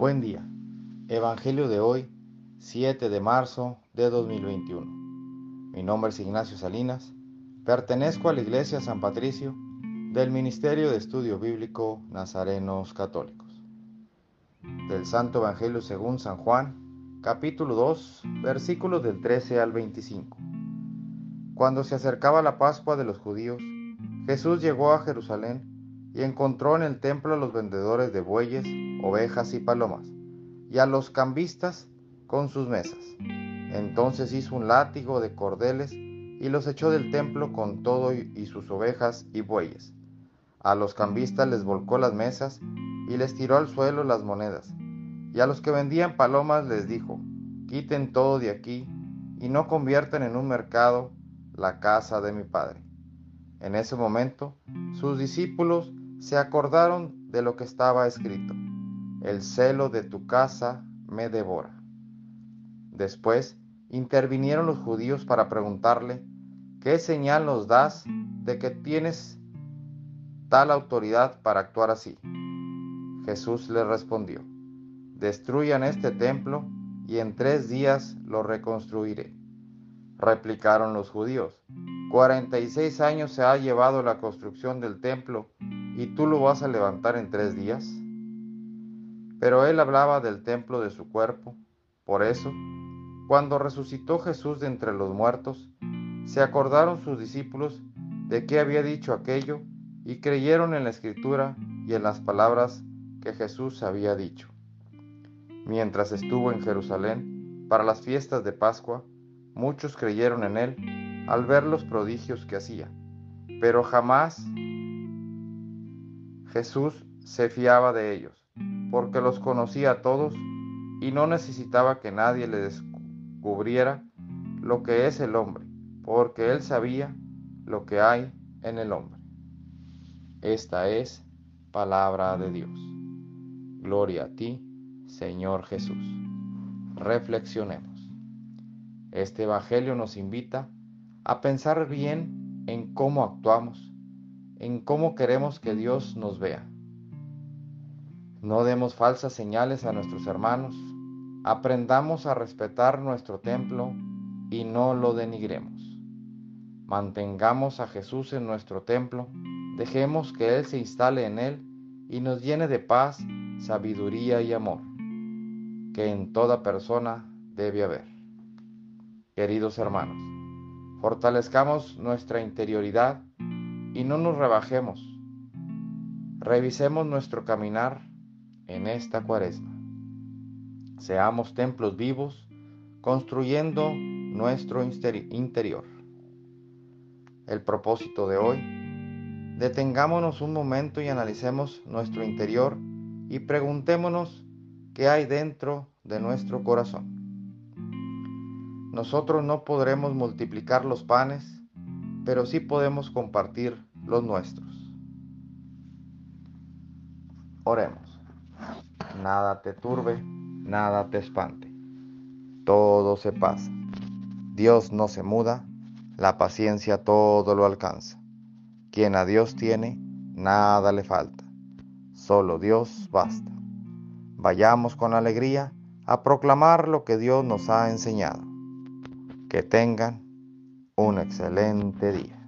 Buen día. Evangelio de hoy, 7 de marzo de 2021. Mi nombre es Ignacio Salinas. Pertenezco a la Iglesia San Patricio del Ministerio de Estudio Bíblico Nazarenos Católicos. Del Santo Evangelio según San Juan, capítulo 2, versículos del 13 al 25. Cuando se acercaba la Pascua de los judíos, Jesús llegó a Jerusalén y encontró en el templo a los vendedores de bueyes, ovejas y palomas, y a los cambistas con sus mesas. Entonces hizo un látigo de cordeles y los echó del templo con todo y sus ovejas y bueyes. A los cambistas les volcó las mesas y les tiró al suelo las monedas. Y a los que vendían palomas les dijo, quiten todo de aquí y no conviertan en un mercado la casa de mi padre. En ese momento, sus discípulos se acordaron de lo que estaba escrito. El celo de tu casa me devora. Después intervinieron los judíos para preguntarle, ¿qué señal nos das de que tienes tal autoridad para actuar así? Jesús les respondió, destruyan este templo y en tres días lo reconstruiré. Replicaron los judíos, cuarenta y seis años se ha llevado la construcción del templo ¿y tú lo vas a levantar en tres días? Pero él hablaba del templo de su cuerpo. Por eso, cuando resucitó Jesús de entre los muertos, se acordaron sus discípulos de qué había dicho aquello y creyeron en la escritura y en las palabras que Jesús había dicho. Mientras estuvo en Jerusalén para las fiestas de Pascua, muchos creyeron en él al ver los prodigios que hacía, pero jamás Jesús se fiaba de ellos, porque los conocía a todos y no necesitaba que nadie le descubriera lo que es el hombre, porque él sabía lo que hay en el hombre. Esta es palabra de Dios. Gloria a ti, Señor Jesús. Reflexionemos. Este Evangelio nos invita a pensar bien en cómo actuamos en cómo queremos que Dios nos vea. No demos falsas señales a nuestros hermanos, aprendamos a respetar nuestro templo y no lo denigremos. Mantengamos a Jesús en nuestro templo, dejemos que Él se instale en él y nos llene de paz, sabiduría y amor, que en toda persona debe haber. Queridos hermanos, fortalezcamos nuestra interioridad y no nos rebajemos. Revisemos nuestro caminar en esta cuaresma. Seamos templos vivos construyendo nuestro interior. El propósito de hoy, detengámonos un momento y analicemos nuestro interior y preguntémonos qué hay dentro de nuestro corazón. Nosotros no podremos multiplicar los panes pero sí podemos compartir los nuestros. Oremos. Nada te turbe, nada te espante. Todo se pasa. Dios no se muda, la paciencia todo lo alcanza. Quien a Dios tiene, nada le falta. Solo Dios basta. Vayamos con alegría a proclamar lo que Dios nos ha enseñado. Que tengan un excelente día.